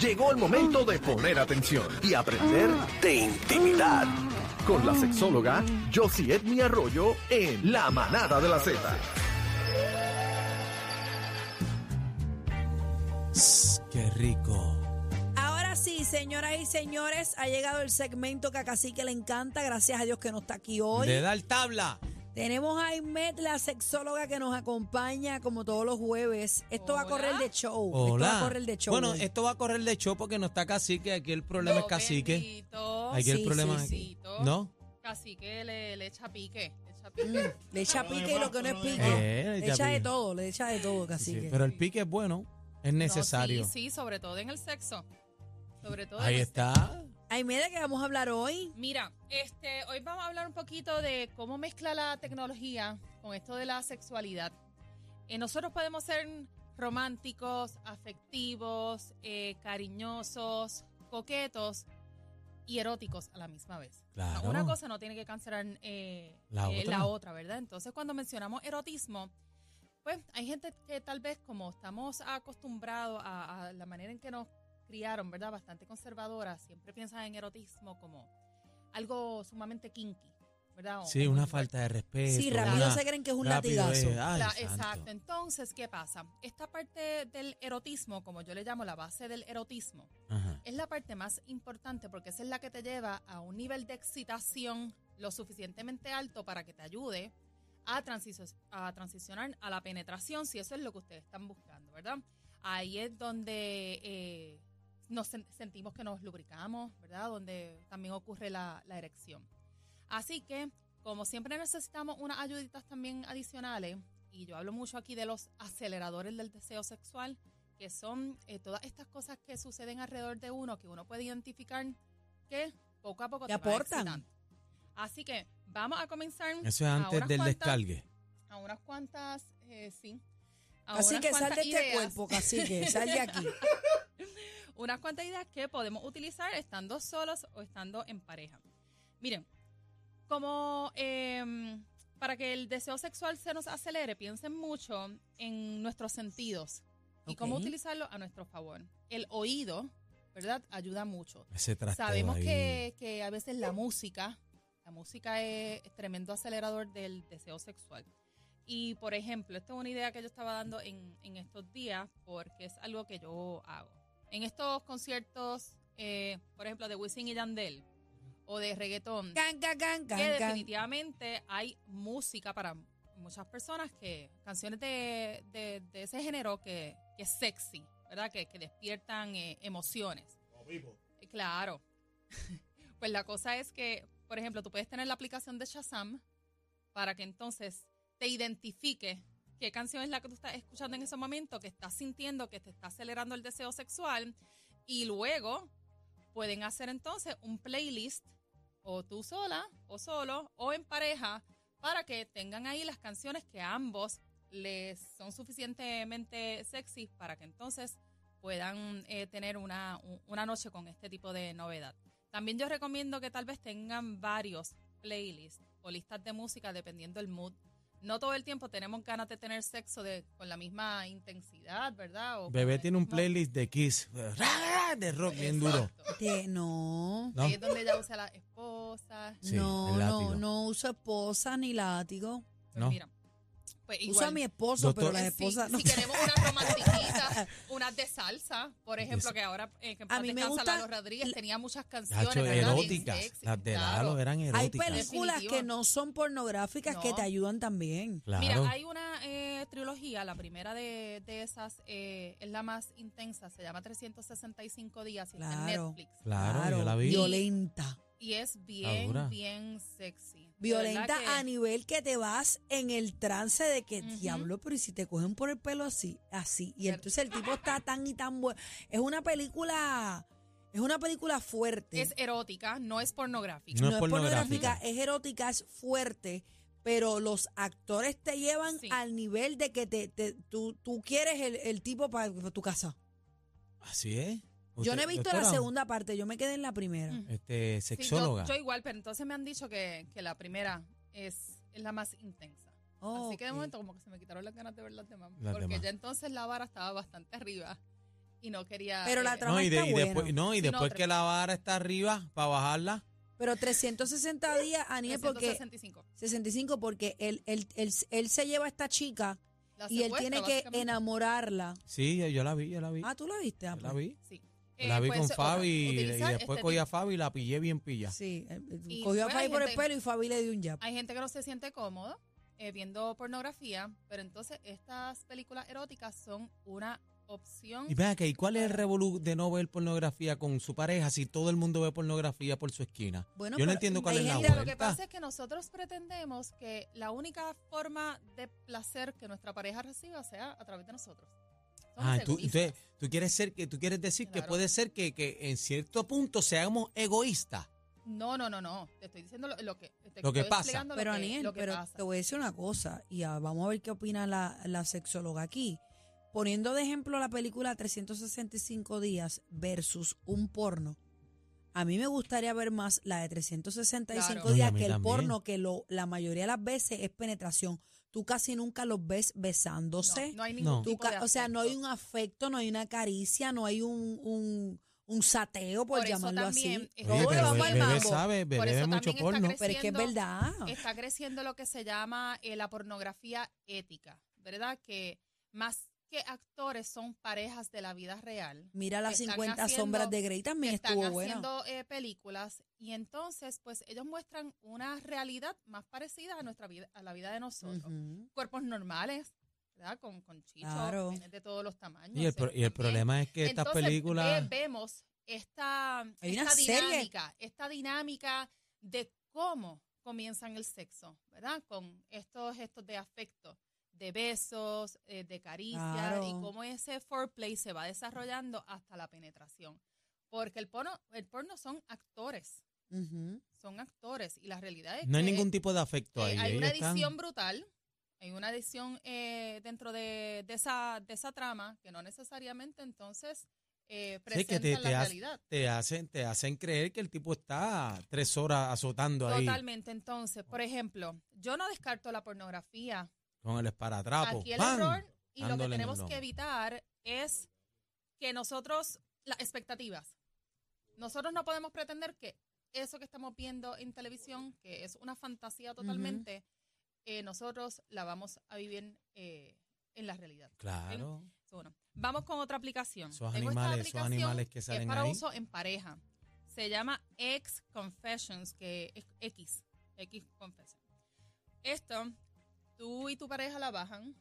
Llegó el momento de poner atención y aprender de intimidad. Con la sexóloga Josie Edmi Arroyo en La Manada de la Z. Qué rico. Ahora sí, señoras y señores, ha llegado el segmento que a Cacique le encanta. Gracias a Dios que no está aquí hoy. Le da el tabla. Tenemos a Aimet, la sexóloga que nos acompaña como todos los jueves. Esto va a correr de show. Esto va a Hola. correr de show. Bueno, hoy. esto va a correr de show porque no está cacique. Aquí el problema es cacique. Bendito. Aquí el Sí, problema sí, es. sí. ¿No? Cacique le, le echa pique. Le echa Mm, pique. le echa pique y lo que no es pique. Eh, le echa de todo, le echa de todo, Sí, Cacique. pero el pique es bueno. Es necesario. No, sí, sí, sobre todo en el sexo. Sobre todo Ahí en el está. Aimet, ¿de qué vamos a hablar hoy? Mira, este, hoy vamos a hablar un poquito de cómo mezcla la tecnología con esto de la sexualidad. Eh, nosotros podemos ser románticos, afectivos, eh, cariñosos, coquetos y eróticos a la misma vez. O sea, Claro. Una cosa no tiene que cancelar eh, La eh, otra. la otra, ¿verdad? Entonces, cuando mencionamos erotismo, pues hay gente que tal vez como estamos acostumbrados a, a la manera en que nos criaron, ¿verdad? Bastante conservadora, siempre piensan en erotismo como algo sumamente kinky, ¿verdad? O- Sí, o una falta de respeto. Sí, rápido una- se creen que es un latigazo. es, ay, la- santo. exacto. Entonces, ¿qué pasa? Esta parte del erotismo, como yo le llamo la base del erotismo, Ajá. es la parte más importante porque esa es la que te lleva a un nivel de excitación lo suficientemente alto para que te ayude a, transicio- a transicionar a la penetración, si eso es lo que ustedes están buscando, ¿verdad? Ahí es donde eh, nos sen- sentimos que nos lubricamos, ¿verdad? Donde también ocurre la, la erección. Así que, como siempre necesitamos unas ayuditas también adicionales, y yo hablo mucho aquí de los aceleradores del deseo sexual, que son eh, todas estas cosas que suceden alrededor de uno, que uno puede identificar que poco a poco te aportan. Así que vamos a comenzar. Eso es a antes unas del cuantas- descargue. A unas cuantas, eh, sí. A Así unas que sal de este cuerpo, Cacique, sal de aquí. unas cuantas ideas que podemos utilizar estando solos o estando en pareja. Miren, como eh, para que el deseo sexual se nos acelere, piensen mucho en nuestros sentidos y cómo utilizarlo a nuestro favor. El oído, ¿verdad? Ayuda mucho. Ese Sabemos que, que a veces la música, la música es tremendo acelerador del deseo sexual. Y por ejemplo, esta es una idea que yo estaba dando en, en estos días porque es algo que yo hago. En estos conciertos, eh, por ejemplo, de Wisin y Yandel o de reggaetón, Can, can, can, can, que can. definitivamente hay música para muchas personas que canciones de, de- de ese género que, que es sexy, ¿verdad? Que, que despiertan eh, emociones. Eh, Claro. pues la cosa es que, por ejemplo, tú puedes tener la aplicación de Shazam para que entonces te identifique qué canción es la que tú estás escuchando en ese momento, que estás sintiendo que te está acelerando el deseo sexual y luego pueden hacer entonces un playlist o tú sola o solo o en pareja para que tengan ahí las canciones que ambos les son suficientemente sexy para que entonces puedan eh, tener una, un- una noche con este tipo de novedad. También yo recomiendo que tal vez tengan varios playlists o listas de música dependiendo del mood. No todo el tiempo tenemos ganas de tener sexo de, con la misma intensidad, ¿verdad? O Bebé tiene un mismo- playlist de Kiss. De rock bien duro. Que no. ¿No? Ahí es donde ella usa la esposa. Sí, no, no, no uso esposa ni látigo. Pues No. mira, pues Uso a mi esposo, Doctor- pero las esposas si, no. si queremos unas romantiquitas, unas de salsa, por ejemplo, que ahora eh, que en A paz mí me gusta- Lalo Rodríguez tenía muchas canciones, eróticas. sexy, Las de claro. Lalo eran Hay eróticas. películas Definitivo. que no son pornográficas que te ayudan también. Claro. Mira, hay una eh, trilogía, la primera de, de esas eh, es la más intensa, se llama 365 días y está en Claro. Netflix. Claro, yo la vi. Violenta. Y es bien, bien sexy. Violenta que- a nivel que te vas en el trance de que, diablo, pero y si te cogen por el pelo así, así. Y entonces el tipo está tan y tan bueno. Es una película, es una película fuerte. Es erótica, no es pornográfica. No no es pornográfica, pornográfica. es erótica, es fuerte, pero los actores te llevan Sí. al nivel de que te, te- tú, tú quieres el, el tipo para tu casa. Así es. Yo no he visto la doctora, segunda parte, yo me quedé en la primera. Mm. Este, Sí, yo- sexóloga. yo, igual, pero entonces me han dicho que, que la primera es, es la más intensa. Así que de Ok. momento como que se me quitaron las ganas de ver las demás. Las porque demás. ya entonces la vara estaba bastante arriba. y no quería. Pero la eh, trama No, y, de- está y después, buena. no, y no, después tres- que la vara está arriba para bajarla. Pero 360 días, Aniel, porque 365. 65, porque él, él, él, él se lleva a esta chica La y él tiene que enamorarla. Sí, yo, yo la vi, yo la vi. Ah, ¿tú la viste? Ah, yo la pues. vi. Sí. Yo la vi pues, con Fabi y, después este cogí a Fabi y la pillé bien pilla. Sí, eh, eh, Y, cogió a Fabi por el pelo y Fabi le dio un jab. Hay gente que no se siente cómodo eh, viendo pornografía, pero entonces estas películas eróticas son una opción. Y vea que, ¿y cuál es el revolú de no ver pornografía con su pareja si todo el mundo ve pornografía por su esquina? Bueno, yo no entiendo cuál es la vuelta. lo que pasa es que nosotros pretendemos que la única forma de placer que nuestra pareja reciba sea a través de nosotros. Ah, tú, entonces, tú quieres ser que tú quieres decir que puede ser que, que en cierto punto seamos egoístas. No, no, no, no. Te estoy diciendo lo, lo que te Lo que estoy pasa. lo Pero que- Aniel, lo que pero pasa. te voy a decir una cosa y ah, vamos a ver qué opina la, la sexóloga aquí. Poniendo de ejemplo la película 365 días versus un porno, a mí me gustaría ver más la de 365 Claro. No, y a días que el también. porno, que lo, la mayoría de las veces es penetración. Tú casi nunca los ves besándose. No, no hay ningún No. Tipo de o sea, no hay un afecto, no hay una caricia, no hay un, un, un sateo, por, Por eso llamarlo también así. Todo pero vamos al mambo. sabe, Por bebé eso ve mucho también está porno. Pero es que es verdad. está creciendo lo que se llama eh, la pornografía ética, ¿verdad? Que más que actores son parejas de la vida real. Mira las que están 50 haciendo- sombras de Grey también que están estuvo buena. haciendo eh, películas y entonces pues ellos muestran una realidad más parecida a nuestra vida, a la vida de nosotros. Cuerpos normales, ¿verdad? Con, con chichos, Claro. de todos los tamaños. Y el, pro- y el también. problema es que estas películas... ve- vemos esta, Hay una esta serie. dinámica, esta dinámica de cómo comienzan el sexo, ¿verdad? Con estos gestos de afecto, de besos, eh, de caricias Claro. y cómo ese foreplay se va desarrollando hasta la penetración. Porque el porno, el porno son actores, Ujú. son actores y la realidad es no hay que ningún tipo de afecto eh, ahí. hay una están- edición brutal, hay una edición eh, dentro de, de esa, de esa trama que no necesariamente entonces eh, Sí, que te, la te, realidad. te hacen, te hacen creer que el tipo está tres horas azotando ahí Totalmente. Entonces, por ejemplo, yo no descarto la pornografía. Con el esparatrapo. Aquí el ¡Pam! error y lo que tenemos que evitar es que nosotros, las expectativas, nosotros no podemos pretender que eso que estamos viendo en televisión, que es una fantasía totalmente, eh, nosotros la vamos a vivir eh, en la realidad. Claro. Uno. Vamos con otra aplicación. Esos animales, esos aplicación animales que salen es para ahí. uso en pareja. Se llama X Confessions, que es X, X Confession. Esto, tú y tu pareja la bajan,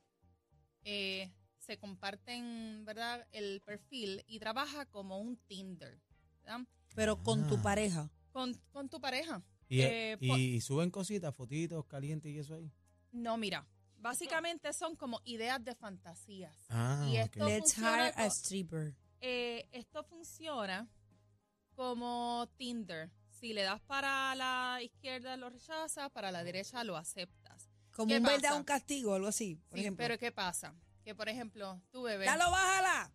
eh, se comparten, ¿verdad? El perfil y trabaja como un Tinder, ¿verdad? Pero con tu Ah. pareja. Con, con tu pareja. Y, Eh, y- suben cositas, fotitos calientes y eso ahí. No, mira, básicamente son como ideas de fantasías. Ah, Y Let's hire a stripper. Eh, esto funciona como Tinder. Si le das para la izquierda lo rechazas, para la derecha lo aceptas. Como ¿Qué un verdad, pasa? un castigo, algo así, por Sí, ejemplo. pero ¿qué pasa? Que por ejemplo, tu bebé, ¡Dalo, bájala!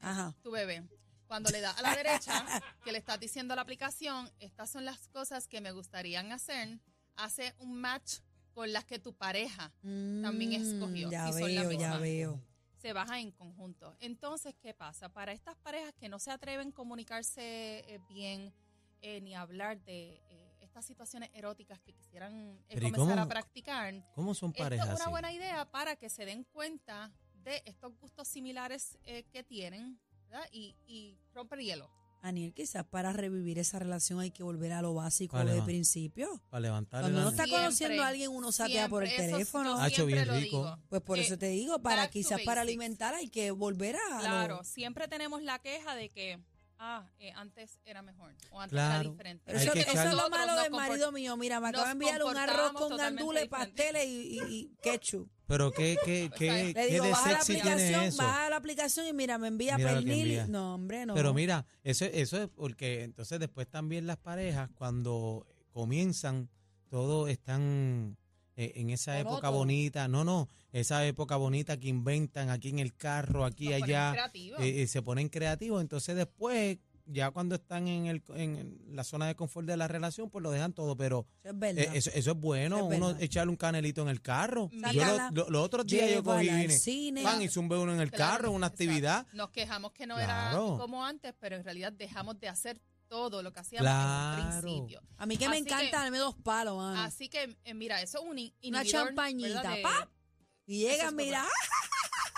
Ajá. tu bebé, cuando le da a la derecha, que le estás diciendo a la aplicación, estas son las cosas que me gustarían hacer, hace un match con las que tu pareja También escogió, Mm, Ya si veo, ya veo. se baja en conjunto. Entonces, ¿qué pasa? Para estas parejas que no se atreven a comunicarse eh, bien eh, ni hablar de eh, estas situaciones eróticas que quisieran eh, Pero ¿y comenzar a cómo- practicar, ¿Cómo son esto parejas es una así? buena idea para que se den cuenta de estos gustos similares eh, que tienen ¿verdad? y, y romper hielo. Aniel, quizás para revivir esa relación hay que volver a lo básico, Vale, lo de principio. Para levantarle Cuando uno está Siempre, conociendo a alguien, uno satea por el teléfono. Hacho, siempre bien lo rico. Pues por Eh, eso te digo, para quizás para alimentar hay que volver a lo- Claro, siempre tenemos la queja de que ah, eh, antes era mejor o antes Claro. era diferente. Eso, que eso echar- es lo malo del marido mío. Mira, me acaba de enviar un arroz con gandules, pasteles y, y- y ketchup. Pero qué, qué, qué, Le qué digo, de baja la sexy aplicación, tiene eso. baja la aplicación y mira, me envía Mira pernil. envía. No, hombre, no. Pero mira, eso, eso es porque entonces después también las parejas cuando comienzan, todos están eh, en esa época bonita, no, no, esa época bonita que inventan aquí en el carro, aquí, Nos allá, eh, eh, se ponen creativos, entonces después ya cuando están en, el, en la zona de confort de la relación, pues lo dejan todo, pero Eso es verdad. eh, eso, eso es bueno, Eso es uno verdad. echarle un canelito en el carro. Sácala, Yo lo- lo- los otros días yo cogí vine, cine. pan, y zumbé uno en el Claro, carro, una exacto. actividad. Nos quejamos que no Claro. era como antes, pero en realidad dejamos de hacer todo lo que hacíamos Claro. en un principio. A mí que me Así encanta que- darme dos palos, mano. Así que, eh, mira, eso es un in- Una inhibidor, champañita, de- ¡pap! y llegan, es mira,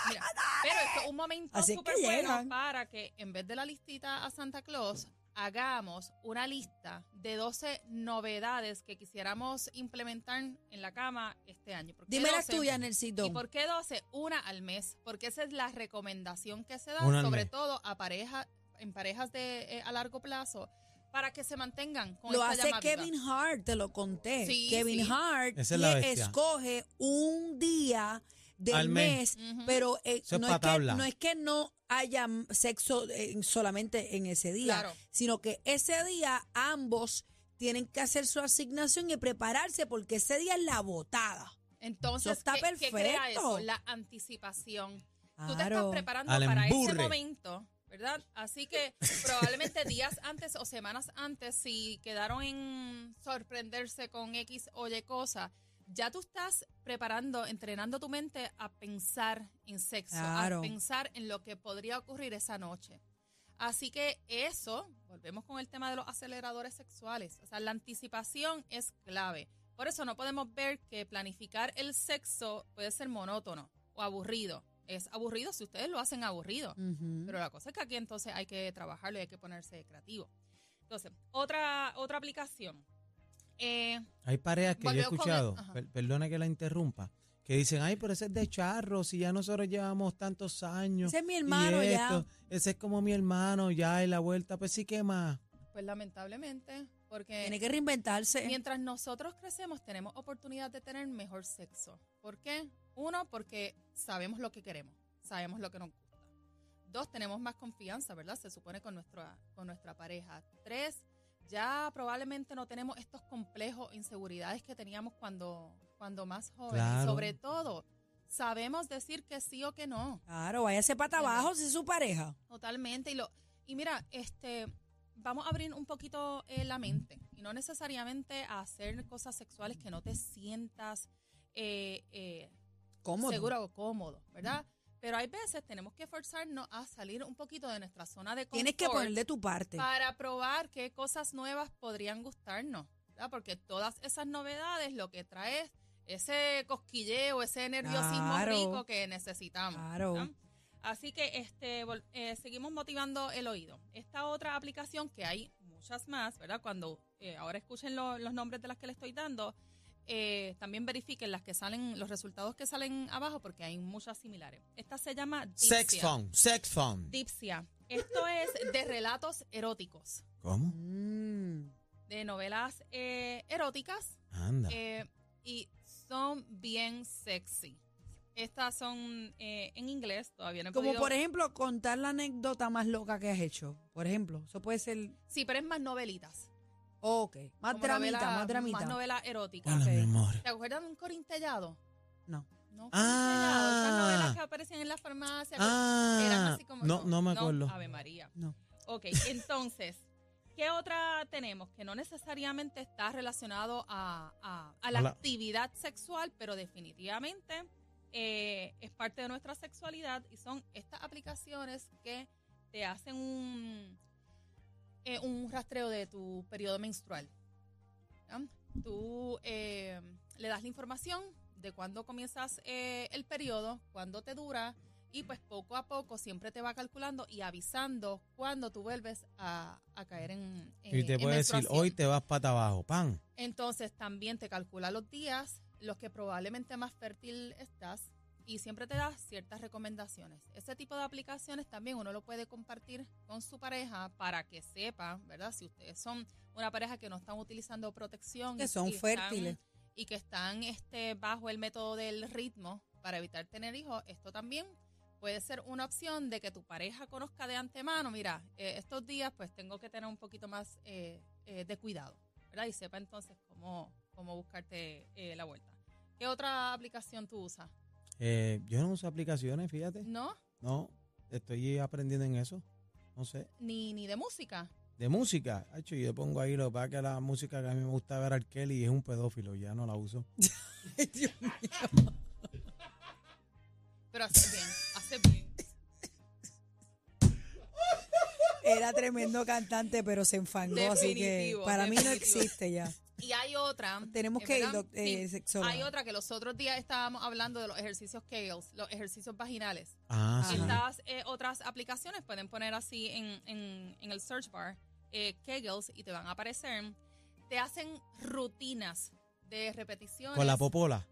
Mira, pero esto es un momento súper bueno para que en vez de la listita a Santa Claus, hagamos una lista de 12 novedades que quisiéramos implementar en la cama este año. ¿Por qué dime las 12? tuyas, Nelsito. ¿Y por qué 12? Una al mes, porque esa es la recomendación que se da, Una sobre mes. todo a parejas, en parejas de eh, a largo plazo, para que se mantengan con Lo esta hace. Kevin Hart, te lo conté. Sí, Kevin sí. Hart es le escoge un día del Al mes. pero eh, no, es que, no es que no haya sexo eh, solamente en ese día, Claro. sino que ese día ambos tienen que hacer su asignación y prepararse porque ese día es la botada. Entonces, Eso está ¿qué, qué crea perfecto. eso? La anticipación. Tú te estás preparando Al para ese momento, ¿verdad? Así que probablemente días antes o semanas antes, si quedaron en sorprenderse con X o Y cosa, ya tú estás preparando, entrenando tu mente a pensar en sexo, Claro. a pensar en lo que podría ocurrir esa noche. Así que eso, volvemos con el tema de los aceleradores sexuales. O sea, la anticipación es clave. Por eso no podemos ver que planificar el sexo puede ser monótono o aburrido. Es aburrido si ustedes lo hacen aburrido. Pero la cosa es que aquí entonces hay que trabajarlo y hay que ponerse creativo. Entonces, otra, otra aplicación. Eh, Hay parejas que yo he escuchado, per- perdona que la interrumpa, que dicen, ay, pero ese es de charro, si ya nosotros llevamos tantos años. Ese es mi y hermano ya. esto, Ese es como mi hermano, ya, y la vuelta, pues sí, ¿qué más? pues lamentablemente, porque Tiene que reinventarse. mientras nosotros crecemos tenemos oportunidad de tener mejor sexo. ¿Por qué? Uno, porque sabemos lo que queremos, sabemos lo que nos gusta. Dos, tenemos más confianza, ¿verdad? Se supone con nuestra, con nuestra pareja. Tres, ya probablemente no tenemos estos complejos, inseguridades que teníamos cuando, cuando más jóvenes. Claro. sobre todo, sabemos decir que sí o que no. Claro, váyase pata Entiendo. abajo si es su pareja. Totalmente. Y, lo, y mira, este, vamos a abrir un poquito eh, la mente. Y no necesariamente a hacer cosas sexuales que no te sientas eh, eh, ¿Cómo? seguro cómodo, ¿verdad? Pero hay veces tenemos que forzarnos a salir un poquito de nuestra zona de confort Tienes que poner de tu parte. para probar qué cosas nuevas podrían gustarnos, ¿verdad? Porque todas esas novedades lo que trae es ese cosquilleo, ese nerviosismo Claro. rico que necesitamos. Claro. ¿verdad? Así que este eh, seguimos motivando el oído. Esta otra aplicación que hay muchas más, ¿verdad? Cuando eh, ahora escuchen lo- los nombres de las que le estoy dando, eh, también verifiquen las que salen, los resultados que salen abajo porque hay muchas similares. Esta se llama Sex Dipsia. phone, sex phone. Dipsia. Esto es de relatos eróticos, ¿Cómo? Mm. de novelas eh, eróticas Anda. eh, y son bien sexy. Estas son eh, en inglés, todavía no he Como podido- por ejemplo, contar la anécdota más loca que has hecho. Por ejemplo, eso puede ser. Sí, pero es más novelitas. Ok, más Como dramita, novela- más dramita. Más novela erótica. Hola, mi amor. ¿Te acuerdas de un corintellado? No. No, Ah. corintellado. Esas novelas que aparecían en la farmacia. que eran Ah, así como- no, no me acuerdo. Ave María. No. Ok, entonces, ¿qué otra tenemos? Que no necesariamente está relacionado a, a- a la A la- actividad sexual, pero definitivamente eh, es parte de nuestra sexualidad y son estas aplicaciones que te hacen un, eh, un rastreo de tu periodo menstrual. ¿ya? Tú eh, le das la información de cuándo comienzas eh, el periodo, cuándo te dura y pues poco a poco siempre te va calculando y avisando cuándo tú vuelves a, a caer en, en Y te en puede decir, hoy te vas pata abajo, pan. Entonces también te calcula los días, los que probablemente más fértil estás y siempre te da ciertas recomendaciones. Ese tipo de aplicaciones también uno lo puede compartir con su pareja para que sepa, ¿verdad? Si ustedes son una pareja que no están utilizando protección. Que son y están- fértiles. y que están este, bajo el método del ritmo para evitar tener hijos, esto también puede ser una opción de que tu pareja conozca de antemano, mira, eh, estos días pues tengo que tener un poquito más eh, eh, de cuidado, ¿verdad? Y sepa entonces cómo, cómo buscarte eh, la vuelta. ¿Qué otra aplicación tú usas? Eh, yo no uso aplicaciones, fíjate. ¿No? No, estoy aprendiendo en eso. No sé. Ni, ni de música. De música, hecho, yo pongo ahí lo que pasa es que la música que a mí me gusta ver al Kelly es un pedófilo, ya no la uso. Dios mío. Pero hace bien, hace bien. Era tremendo cantante, pero se enfangó, así que Definitivo, para mí no definitivo. existe ya. Y hay otra. Tenemos eh, que eh, Sí. sexóloga. Hay otra que los otros días estábamos hablando de los ejercicios Kegels, los ejercicios vaginales. Ah, sí. Estas eh, otras aplicaciones pueden poner así en, en- en el search bar eh, Kegels y te van a aparecer. Te hacen rutinas de repeticiones. Con la popola.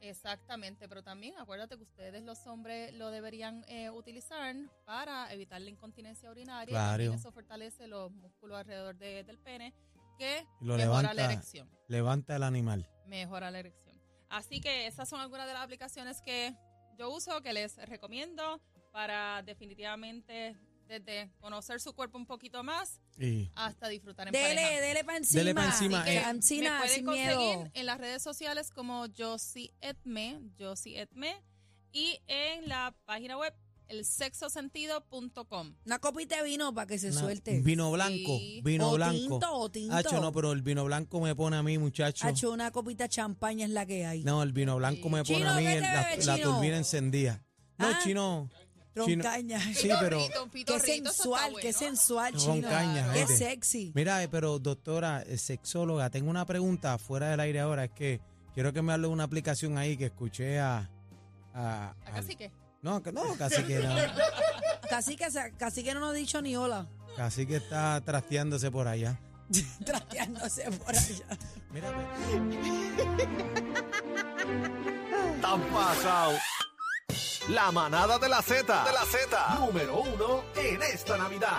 Exactamente, pero también acuérdate que ustedes los hombres lo deberían eh, utilizar para evitar la incontinencia urinaria. Claro. También eso fortalece los músculos alrededor de- del pene que lo mejora la levanta. erección. Levanta el animal. Mejora la erección. Así que esas son algunas de las aplicaciones que yo uso, que les recomiendo para definitivamente desde conocer su cuerpo un poquito más Y hasta disfrutar en Dele, pareja. dele para encima. Dele pa' encima, Así que, eh. Ancina, me pueden sin conseguir miedo. en las redes sociales como Josie Edme, Josie Edme, y en la página web elsexosentido.com. Una copita de vino para que se una- suelte. Vino blanco, Sí. vino o blanco. tinto, o tinto. Hacho, no, pero el vino blanco me pone a mí, muchacho. Hacho, una copita de champaña es la que hay. No, el vino blanco me pone Chino, a mí ¿qué el- la, la chino? turbina encendida. No, Ah. chino. chino- Roncaña. Sí, pero Pitorrito, un Qué pitorrito, eso está sensual, qué bueno. sensual, Con chino. caña, Qué gente. sexy. Mira, eh, pero doctora, eh, sexóloga, tengo una pregunta fuera del aire ahora. Es que quiero que me hable de una aplicación ahí que escuché a. a- ¿A al- cacique? No, que- no, casi que no. Casi que, casi que no nos ha dicho ni hola. Casi que está trasteándose por allá. Trasteándose por allá. Mira, Tan pasado. La manada de la Z. De la Z. Número uno en esta Navidad.